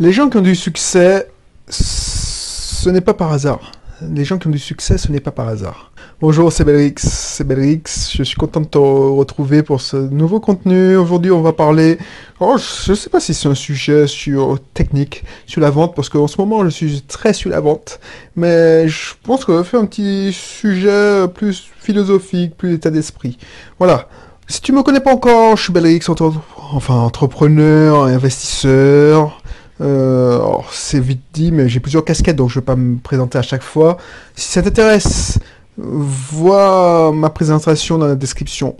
Les gens qui ont du succès, ce n'est pas par hasard. Les gens qui ont du succès, ce n'est pas par hasard. Bonjour, c'est Belrix, c'est Belrix. Je suis content de te retrouver pour ce nouveau contenu. Aujourd'hui, on va parler. Oh, je sais pas si c'est un sujet sur technique, sur la vente, parce qu'en ce moment, je suis très sur la vente. Mais je pense qu'on va faire un petit sujet plus philosophique, plus état d'esprit. Voilà. Si tu me connais pas encore, je suis Belrix, enfin entrepreneur, investisseur. Euh, c'est vite dit, mais j'ai plusieurs casquettes, donc je ne vais pas me présenter à chaque fois. Si ça t'intéresse, vois ma présentation dans la description.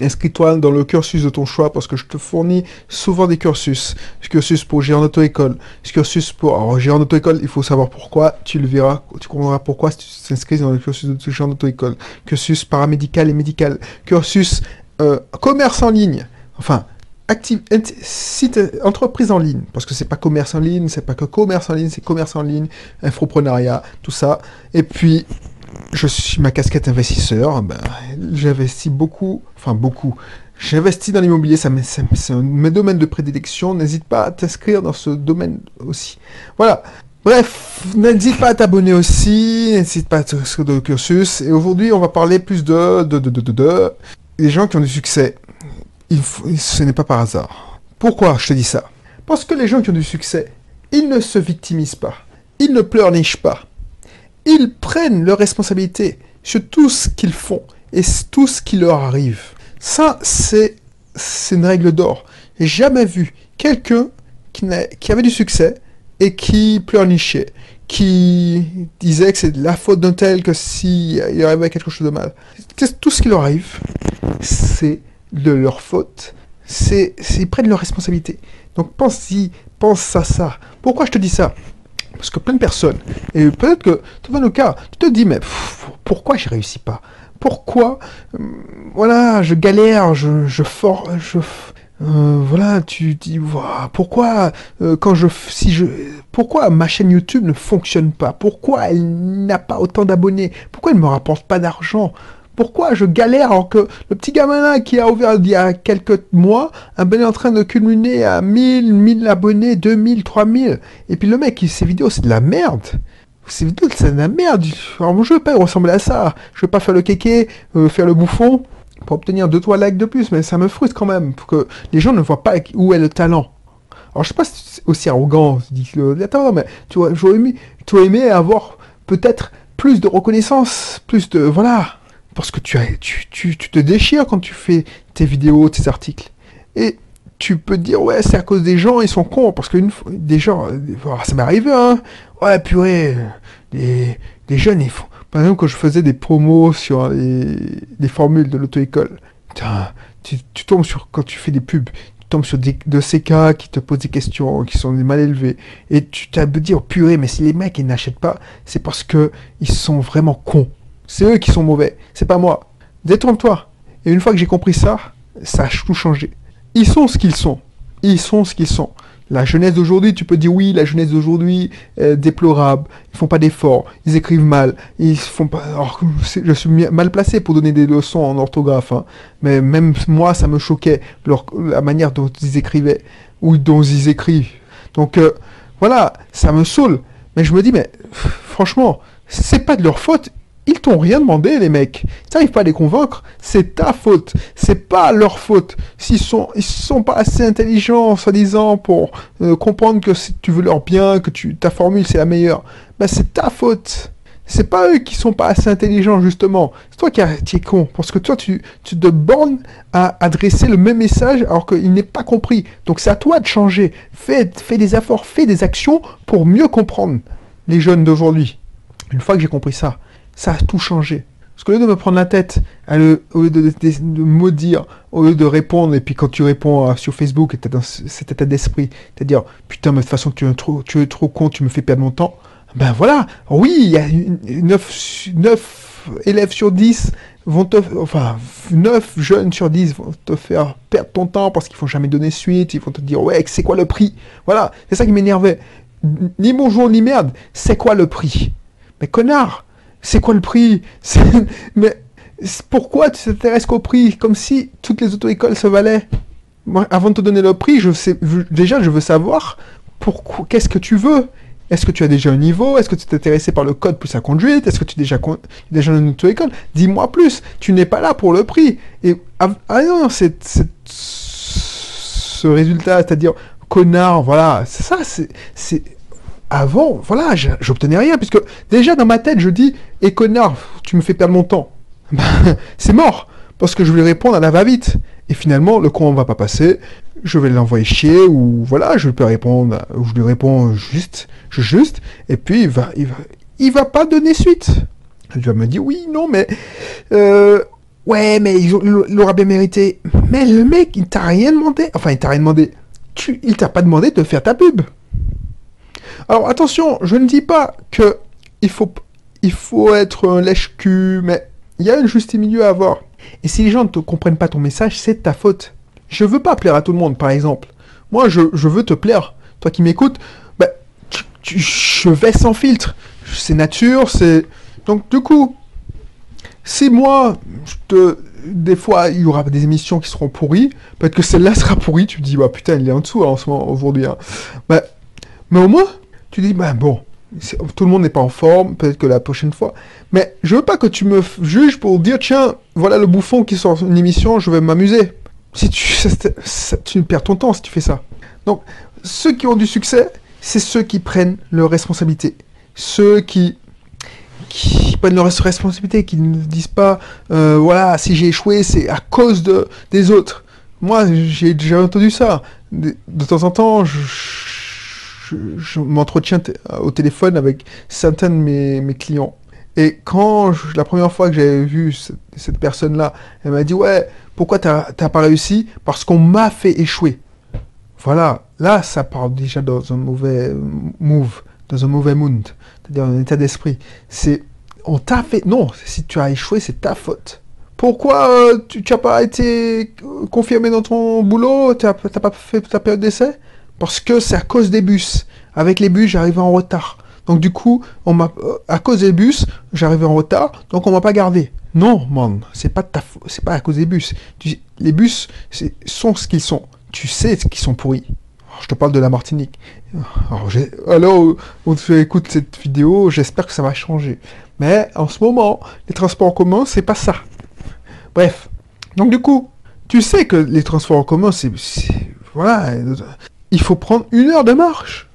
Inscris-toi dans le cursus de ton choix parce que je te fournis souvent des cursus. Ce cursus pour gérer en auto-école. Ce cursus pour... Alors, gérer en auto-école, il faut savoir pourquoi. Tu le verras. Tu comprendras pourquoi si tu t'inscris dans le cursus de gérer en auto-école. Cursus paramédical et médical. Cursus euh, commerce en ligne. Enfin, active, site, entreprise en ligne, parce que c'est pas commerce en ligne, c'est pas que commerce en ligne, c'est commerce en ligne, infoprenariat, tout ça. Et puis, je suis ma casquette investisseur, ben, j'investis beaucoup, enfin beaucoup. J'investis dans l'immobilier, ça, c'est un mes domaines de prédilection. N'hésite pas à t'inscrire dans ce domaine aussi. Voilà. Bref, n'hésite pas à t'abonner aussi, n'hésite pas à t'inscrire le cursus. Et aujourd'hui, on va parler plus de, de, de, de, de, de, des gens qui ont du succès ce n'est pas par hasard. Pourquoi je te dis ça? Parce que les gens qui ont du succès, ils ne se victimisent pas. Ils ne pleurnichent pas. Ils prennent leurs responsabilités sur tout ce qu'ils font et tout ce qui leur arrive. Ça, c'est une règle d'or. J'ai jamais vu quelqu'un qui, avait du succès et qui pleurnichait, qui disait que c'est de la faute d'un tel que s'il il arrivait quelque chose de mal. Tout ce qui leur arrive, c'est de leur faute, c'est ils prennent leur responsabilité. Donc pense-y, pense à ça. Pourquoi je te dis ça? Parce que plein de personnes, et peut-être que tu vas le cas, tu te dis mais pourquoi je réussis pas? Pourquoi euh, voilà, je galère, je je euh, voilà, tu dis pourquoi euh, quand je si je pourquoi ma chaîne YouTube ne fonctionne pas? Pourquoi elle n'a pas autant d'abonnés? Pourquoi elle me rapporte pas d'argent? Pourquoi je galère alors que le petit gamin là qui a ouvert il y a quelques mois, ben, est en train de culminer à 1000, 1000 abonnés, 2000, 3000. Et puis le mec, ses vidéos, c'est de la merde. Ces vidéos, c'est de la merde. Alors je veux pas ressembler à ça. Je veux pas faire le kéké, euh, faire le bouffon pour obtenir 2-3 likes de plus, mais ça me frustre quand même, pour que les gens ne voient pas où est le talent. Alors je sais pas si c'est aussi arrogant, attends, mais tu vois, j'aurais aimé, tu aurais aimé avoir peut-être plus de reconnaissance, plus de, voilà, parce que tu, te déchires quand tu fais tes vidéos, tes articles. Et tu peux te dire, ouais, c'est à cause des gens, ils sont cons. Parce que des gens, ça m'est arrivé, hein. Ouais, purée, les, les jeunes, ils font. Par exemple, quand je faisais des promos sur les, les formules de l'auto-école, tu, tu tombes sur, quand tu fais des pubs, tu tombes sur des, de ces cas qui te posent des questions, qui sont mal élevés, et tu t'as de dire, purée, mais si les mecs, ils n'achètent pas, c'est parce que ils sont vraiment cons. C'est eux qui sont mauvais, c'est pas moi. Détrompe-toi. Et une fois que j'ai compris ça, ça a tout changé. Ils sont ce qu'ils sont. Ils sont ce qu'ils sont. La jeunesse d'aujourd'hui, tu peux dire oui, la jeunesse d'aujourd'hui est déplorable. Ils font pas d'efforts, ils écrivent mal, ils font pas. Alors, je suis mal placé pour donner des leçons en orthographe, hein. mais même moi, ça me choquait la manière dont ils écrivaient ou dont ils écrivent. Donc euh, voilà, ça me saoule. Mais je me dis, mais franchement, c'est pas de leur faute. Ils t'ont rien demandé, les mecs. Tu n'arrives pas à les convaincre, c'est ta faute. C'est pas leur faute. S'ils sont, ils sont pas assez intelligents, soi-disant, pour euh, comprendre que tu veux leur bien, que tu, ta formule c'est la meilleure, ben c'est ta faute. C'est pas eux qui sont pas assez intelligents, justement. C'est toi qui, es con. Parce que toi, tu, tu te bornes à adresser le même message alors qu'il n'est pas compris. Donc c'est à toi de changer. Fais, fais des efforts, fais des actions pour mieux comprendre les jeunes d'aujourd'hui. Une fois que j'ai compris ça, ça a tout changé. Parce qu'au lieu de me prendre la tête, au lieu de, de, me dire, au lieu de répondre, et puis quand tu réponds sur Facebook, et tu dans cet état d'esprit, c'est-à-dire, putain, mais de toute façon, tu es, trop, tu es trop con, tu me fais perdre mon temps, ben voilà, oui, il y a 9, 9 élèves sur 10 vont te, enfin, 9 jeunes sur 10 vont te faire perdre ton temps parce qu'ils ne vont jamais donner suite, ils vont te dire, ouais, c'est quoi le prix? Voilà, c'est ça qui m'énervait. Ni bonjour, ni merde, c'est quoi le prix? Mais connard c'est quoi le prix? Mais pourquoi tu t'intéresses qu'au prix? Comme si toutes les auto-écoles se valaient. Avant de te donner le prix, déjà, je veux savoir pourquoi, qu'est-ce que tu veux? Est-ce que tu as déjà un niveau? Est-ce que tu es intéressé par le code plus la conduite? Est-ce que tu es déjà, déjà dans une auto-école? Dis-moi plus. Tu n'es pas là pour le prix. Et ah, ah non, c'est, ce résultat, c'est-à-dire connard, voilà, c'est ça, c'est avant, voilà, j'obtenais rien, puisque déjà dans ma tête, je dis, et connard, tu me fais perdre mon temps. c'est mort, parce que je vais répondre à la va-vite. Et finalement, le courant va pas passer, je vais l'envoyer chier, ou voilà, je peux répondre, je lui réponds juste, juste, et puis il va, il va, il va pas donner suite. Il va me dire, oui, non, mais, euh, ouais, mais il l'aura bien mérité. Mais le mec, il t'a rien demandé, enfin, il t'a rien demandé. Tu, il t'a pas demandé de faire ta pub. Alors attention, je ne dis pas que il faut, il faut être un lèche-cul, mais il y a un juste milieu à avoir. Et si les gens ne comprennent pas ton message, c'est ta faute. Je veux pas plaire à tout le monde, par exemple. Moi, je, veux te plaire. Toi qui m'écoutes, bah, je vais sans filtre. C'est nature, c'est... Donc, du coup, si moi, je te... des fois, il y aura des émissions qui seront pourries, peut-être que celle-là sera pourrie, tu te dis, bah putain, il est en dessous hein, en ce moment, aujourd'hui. Hein. Bah, mais au moins, tu dis, bah bon, tout le monde n'est pas en forme, peut-être que la prochaine fois. Mais je veux pas que tu me juges pour dire tiens, voilà le bouffon qui sort une émission, je vais m'amuser. Si tu, perds ton temps si tu fais ça. Donc, ceux qui ont du succès, c'est ceux qui prennent leurs responsabilités. Ceux qui, prennent leurs responsabilités, qui ne disent pas euh, voilà, si j'ai échoué, c'est à cause de, des autres. Moi, j'ai déjà entendu ça. De, temps en temps, je, m'entretiens au téléphone avec certains de mes, clients. Et quand la première fois que j'avais vu cette, personne-là, elle m'a dit ouais, pourquoi t'as pas réussi? Parce qu'on m'a fait échouer. Voilà, là ça part déjà dans un mauvais move, dans un mauvais mood, c'est-à-dire un état d'esprit. C'est on t'a fait non, si tu as échoué, c'est ta faute. Pourquoi euh, tu n'as pas été confirmé dans ton boulot? Tu n'as pas fait ta période d'essai? Parce que c'est à cause des bus. Avec les bus, j'arrivais en retard. Donc du coup, on m'a, euh, à cause des bus, j'arrivais en retard, donc on m'a pas gardé. Non, man, c'est pas ta c'est pas à cause des bus. les bus sont ce qu'ils sont. Tu sais qu'ils sont pourris. je te parle de la Martinique. Alors, alors on te écoute cette vidéo, j'espère que ça va changer. Mais en ce moment, les transports en commun, c'est pas ça. Bref. Donc du coup, tu sais que les transports en commun, c'est voilà, il faut prendre une heure de marche.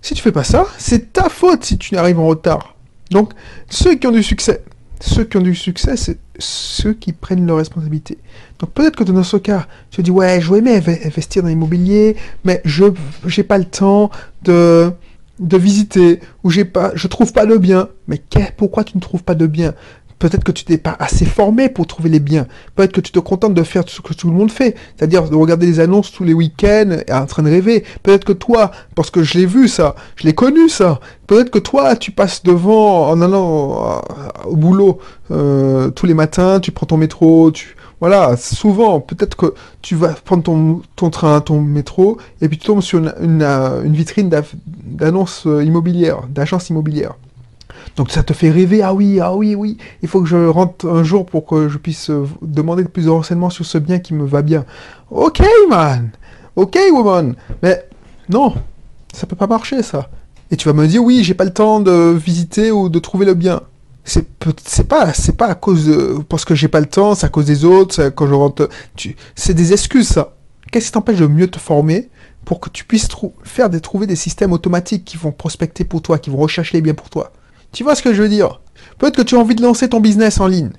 Si tu fais pas ça, c'est ta faute si tu n'arrives en retard. Donc, ceux qui ont du succès, ceux qui ont du succès, c'est ceux qui prennent leurs responsabilités. Donc peut-être que dans ce cas, tu te dis ouais, je veux aimer investir dans l'immobilier, mais je j'ai pas le temps de de visiter ou j'ai pas je trouve pas de bien. Mais pourquoi tu ne trouves pas de bien? Peut-être que tu n'es pas assez formé pour trouver les biens. Peut-être que tu te contentes de faire ce que tout le monde fait. C'est-à-dire de regarder les annonces tous les week-ends et en train de rêver. Peut-être que toi, parce que je l'ai vu ça, je l'ai connu ça. Peut-être que toi, tu passes devant en allant euh, au boulot euh, tous les matins, tu prends ton métro. Voilà, souvent, peut-être que tu vas prendre ton, train, ton métro, et puis tu tombes sur une, euh, une vitrine d'annonce immobilière, d'agence immobilière. Donc ça te fait rêver, ah oui, ah oui, oui, il faut que je rentre un jour pour que je puisse euh, demander plus de renseignements sur ce bien qui me va bien. Ok, man, ok, woman, mais non, ça peut pas marcher ça. Et tu vas me dire, oui, j'ai pas le temps de visiter ou de trouver le bien. C'est pas c'est pas à cause parce que j'ai pas le temps, c'est à cause des autres, quand je rentre. C'est des excuses ça. Qu'est-ce qui t'empêche de mieux te former pour que tu puisses faire des trouver des systèmes automatiques qui vont prospecter pour toi, qui vont rechercher les biens pour toi? Tu vois ce que je veux dire? Peut-être que tu as envie de lancer ton business en ligne.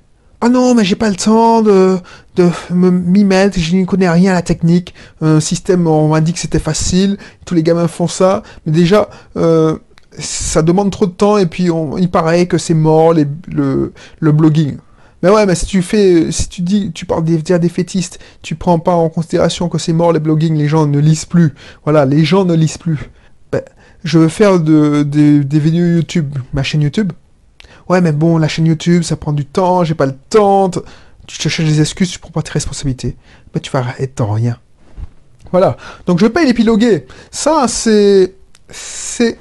Ah non, mais j'ai pas le temps de, de m'y mettre, je n'y connais rien à la technique. Un système, on m'a dit que c'était facile, tous les gamins font ça, mais déjà, euh, ça demande trop de temps et puis il paraît que c'est mort le, le blogging. Mais ouais, mais si tu fais, si tu dis, tu parles des, des fétistes, tu prends pas en considération que c'est mort les blogging, les gens ne lisent plus. Voilà, les gens ne lisent plus je veux faire de, des vidéos YouTube, ma chaîne YouTube. Ouais, mais bon, la chaîne YouTube, ça prend du temps, j'ai pas le temps. Tu te cherches des excuses, tu prends pas tes responsabilités. Mais tu vas être en rien. Voilà. Donc je vais pas l'épiloguer. Ça, c'est, c'est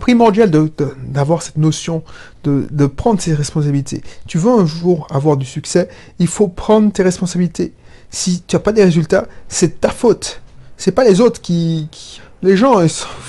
primordial d'avoir cette notion de, prendre ses responsabilités. Tu veux un jour avoir du succès, il faut prendre tes responsabilités. Si tu n'as pas des résultats, c'est ta faute. C'est pas les autres qui, Les gens,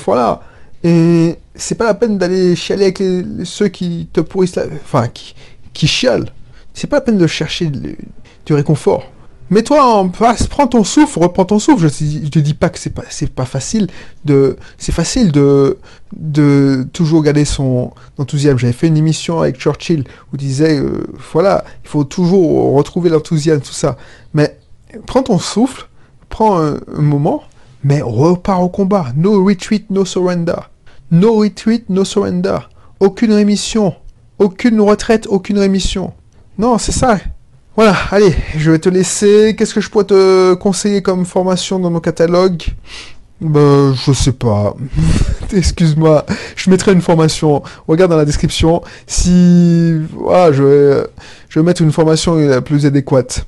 voilà. Et c'est pas la peine d'aller chialer avec ceux qui te pourrissent la... Enfin, qui, qui chialent. C'est pas la peine de chercher du réconfort. Mets-toi en place, prends ton souffle, reprends ton souffle. Je, je te dis pas que c'est pas, c'est pas facile de, c'est facile de, de toujours garder son enthousiasme. J'avais fait une émission avec Churchill où il disait, euh, voilà, il faut toujours retrouver l'enthousiasme, tout ça. Mais prends ton souffle, prends un, un moment, mais repars au combat. No retreat, no surrender. No retreat, no surrender. Aucune rémission. Aucune retraite, aucune rémission. Non, c'est ça. Voilà, allez, je vais te laisser. Qu'est-ce que je pourrais te conseiller comme formation dans mon catalogue? Ben, je sais pas. Excuse-moi, je mettrai une formation. Regarde dans la description. Si, voilà, je vais, je vais mettre une formation la plus adéquate.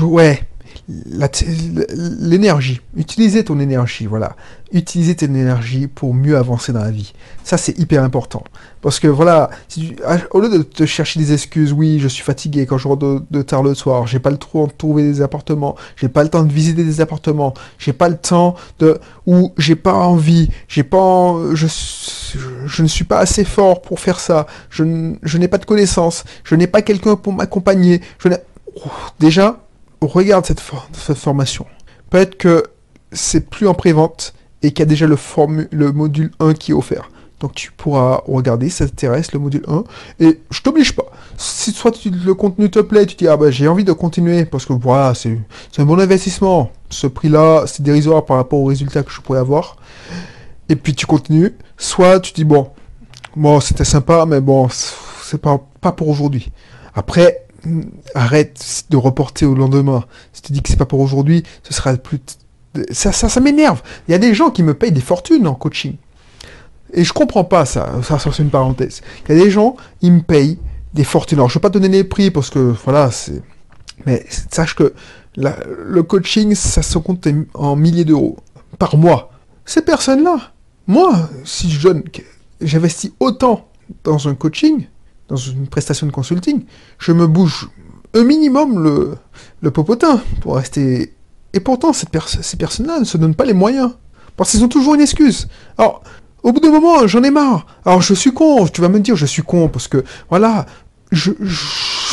Ouais, l'énergie. Utiliser ton énergie, voilà. Utiliser ton énergie pour mieux avancer dans la vie. Ça, c'est hyper important. Parce que voilà, si tu- ah, au lieu de te chercher des excuses, oui, je suis fatigué quand je rentre de, tard le soir, j'ai pas le temps de trouver des appartements, j'ai pas le temps de visiter des appartements, j'ai pas le temps de, ou j'ai pas envie, j'ai pas, je, ne suis pas assez fort pour faire ça, je, n'ai pas de connaissances, je n'ai pas quelqu'un pour m'accompagner, je n'ai, déjà, regarde cette, for- cette formation. Peut-être que c'est plus en prévente et qu'il y a déjà le, module 1 qui est offert. Donc tu pourras regarder ça t'intéresse, le module 1. Et je t'oblige pas. Si soit tu- le contenu te plaît, tu dis ah bah j'ai envie de continuer parce que voilà, c'est un bon investissement. Ce prix-là, c'est dérisoire par rapport aux résultats que je pourrais avoir. Et puis tu continues. Soit tu dis bon, bon c'était sympa, mais bon, c'est pas, pas pour aujourd'hui. Après, arrête de reporter au lendemain. Si tu dis que c'est pas pour aujourd'hui, ce sera plus. Ça, ça, ça m'énerve. Il y a des gens qui me payent des fortunes en coaching. Et je comprends pas ça. Ça, c'est une parenthèse. Il y a des gens, ils me payent des fortunes. Alors, je vais pas donner les prix parce que, voilà, c'est. Mais sache que le coaching, ça se compte en milliers d'euros par mois. Ces personnes-là, moi, si je donne, j'investis autant dans un coaching, dans une prestation de consulting, je me bouge un minimum le, le popotin pour rester. Et pourtant, cette ces personnes-là ne se donnent pas les moyens. Parce qu'ils ont toujours une excuse. Alors, au bout d'un moment, j'en ai marre. Alors, je suis con. Tu vas me dire, je suis con parce que, voilà, je,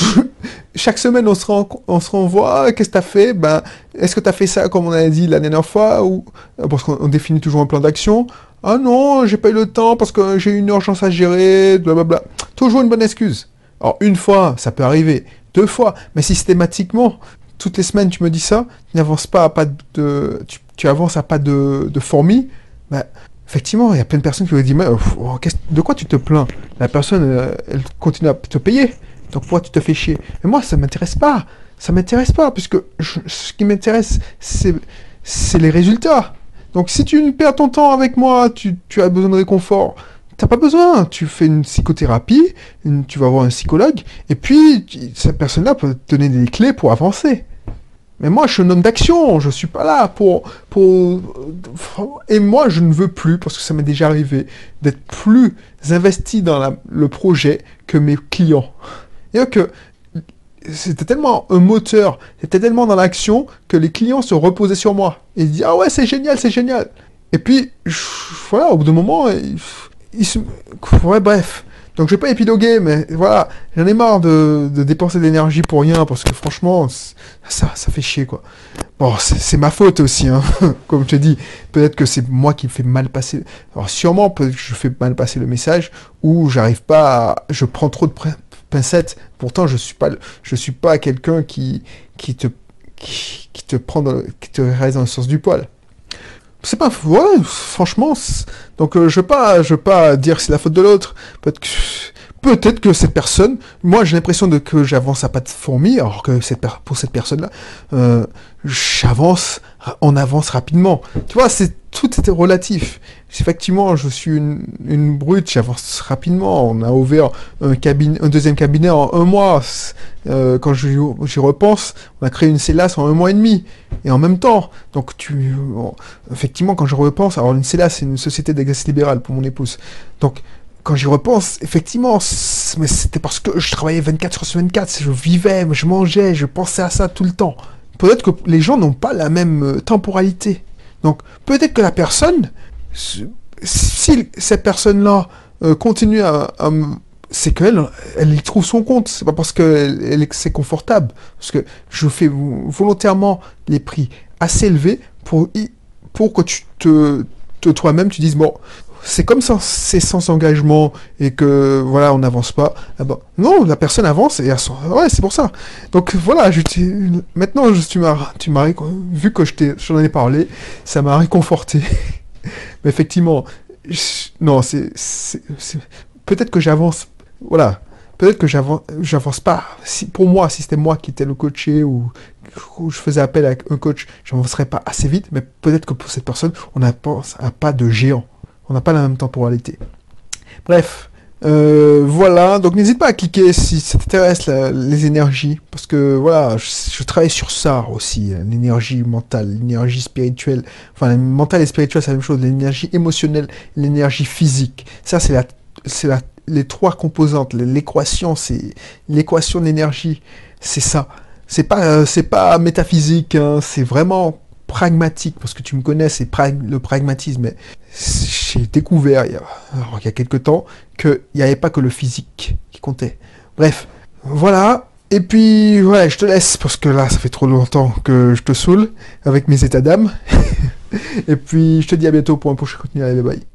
chaque semaine, on se, on se renvoie. Qu'est-ce que t'as fait? Ben, est-ce que t'as fait ça comme on a dit la dernière fois ou parce qu'on on définit toujours un plan d'action. Ah non, j'ai pas eu le temps parce que j'ai une urgence à gérer. Blablabla. Toujours une bonne excuse. Alors, une fois, ça peut arriver. Deux fois, mais systématiquement, toutes les semaines, tu me dis ça, tu n'avances pas à pas de, tu, avances à pas de, de fourmi. Ben, effectivement, il y a plein de personnes qui vont dire, mais, euh, oh, de quoi tu te plains? La personne, euh, elle continue à te payer. Donc pourquoi tu te fais chier? Mais moi, ça m'intéresse pas. Ça m'intéresse pas, puisque je- ce qui m'intéresse, c'est les résultats. Donc si tu perds ton temps avec moi, tu, as besoin de réconfort, t'as pas besoin. Tu fais une psychothérapie, tu vas voir un psychologue, et puis cette personne-là peut te donner des clés pour avancer. Mais moi, je suis un homme d'action, je suis pas là pour, pour... Et moi, je ne veux plus, parce que ça m'est déjà arrivé, d'être plus investi dans le projet que mes clients. Et que c'était tellement un moteur, c'était tellement dans l'action que les clients se reposaient sur moi. Et ils disaient, ah ouais, c'est génial, c'est génial. Et puis, voilà, au bout d'un moment, ils, se... Ouais, bref. Donc je vais pas épiloguer, mais voilà, j'en ai marre de, dépenser de l'énergie pour rien, parce que franchement, ça, fait chier, quoi. Bon, c'est c'est ma faute aussi, hein. comme je te dis. Peut-être que c'est moi qui me fais mal passer. Alors sûrement, peut-être que je fais mal passer le message, ou j'arrive pas à... Je prends trop de pincettes. Pourtant, je suis pas, je suis pas quelqu'un qui, te, qui, prend dans le- sens du poil. C'est pas, franchement, donc euh, je veux pas, je pas dire c'est la faute de l'autre. Peut-être que, cette personne, moi j'ai l'impression de que j'avance à pas de fourmi, alors que cette pour cette personne-là, euh, j'avance, on avance rapidement. Tu vois, c'est tout était relatif. Effectivement, je suis une, brute, j'avance rapidement. On a ouvert un deuxième cabinet en un mois. Euh, quand j'y repense, on a créé une CELAS en un mois et demi. Et en même temps, donc tu, bon, effectivement, quand je repense, alors une CELAS, c'est une société d'exercice libéral pour mon épouse. Donc, quand j'y repense, effectivement, c'était parce que je travaillais 24 heures sur 24, je vivais, je mangeais, je pensais à ça tout le temps. Peut-être que les gens n'ont pas la même euh, temporalité. Donc peut-être que la personne, si cette personne-là euh, continue à, c'est qu'elle elle y trouve son compte. C'est pas parce que elle, c'est confortable. Parce que je fais volontairement les prix assez élevés pour, pour que tu te, toi-même tu dises bon c'est comme ça, c'est sans engagement et que voilà, on n'avance pas. Ah non, la personne avance et ouais, c'est pour ça. Donc voilà, maintenant je, tu m'as tu m'as vu que je j'en ai parlé, ça m'a réconforté. Mais effectivement, non, c'est peut-être que j'avance voilà. Peut-être que j'avance pas. Si, pour moi, si c'était moi qui étais le coaché ou, je faisais appel à un coach, j'avancerais pas assez vite. Mais peut-être que pour cette personne, on n'a pas de géant. On n'a pas la même temporalité. Bref, euh, voilà, donc n'hésite pas à cliquer si ça t'intéresse les énergies, parce que voilà, je, travaille sur ça aussi, l'énergie mentale, l'énergie spirituelle, enfin mentale et spirituelle c'est la même chose, l'énergie émotionnelle, l'énergie physique. Ça c'est la, c'est la, les trois composantes, l'équation, c'est l'équation d'énergie, c'est ça. C'est pas, euh, c'est pas métaphysique, hein, c'est vraiment pragmatique, parce que tu me connais, c'est le pragmatisme. Mais j'ai découvert il y, a, quelques temps qu'il n'y avait pas que le physique qui comptait. Bref, voilà. Et puis, ouais, je te laisse parce que là, ça fait trop longtemps que je te saoule avec mes états d'âme. Et puis, je te dis à bientôt pour un prochain contenu. Allez, bye bye.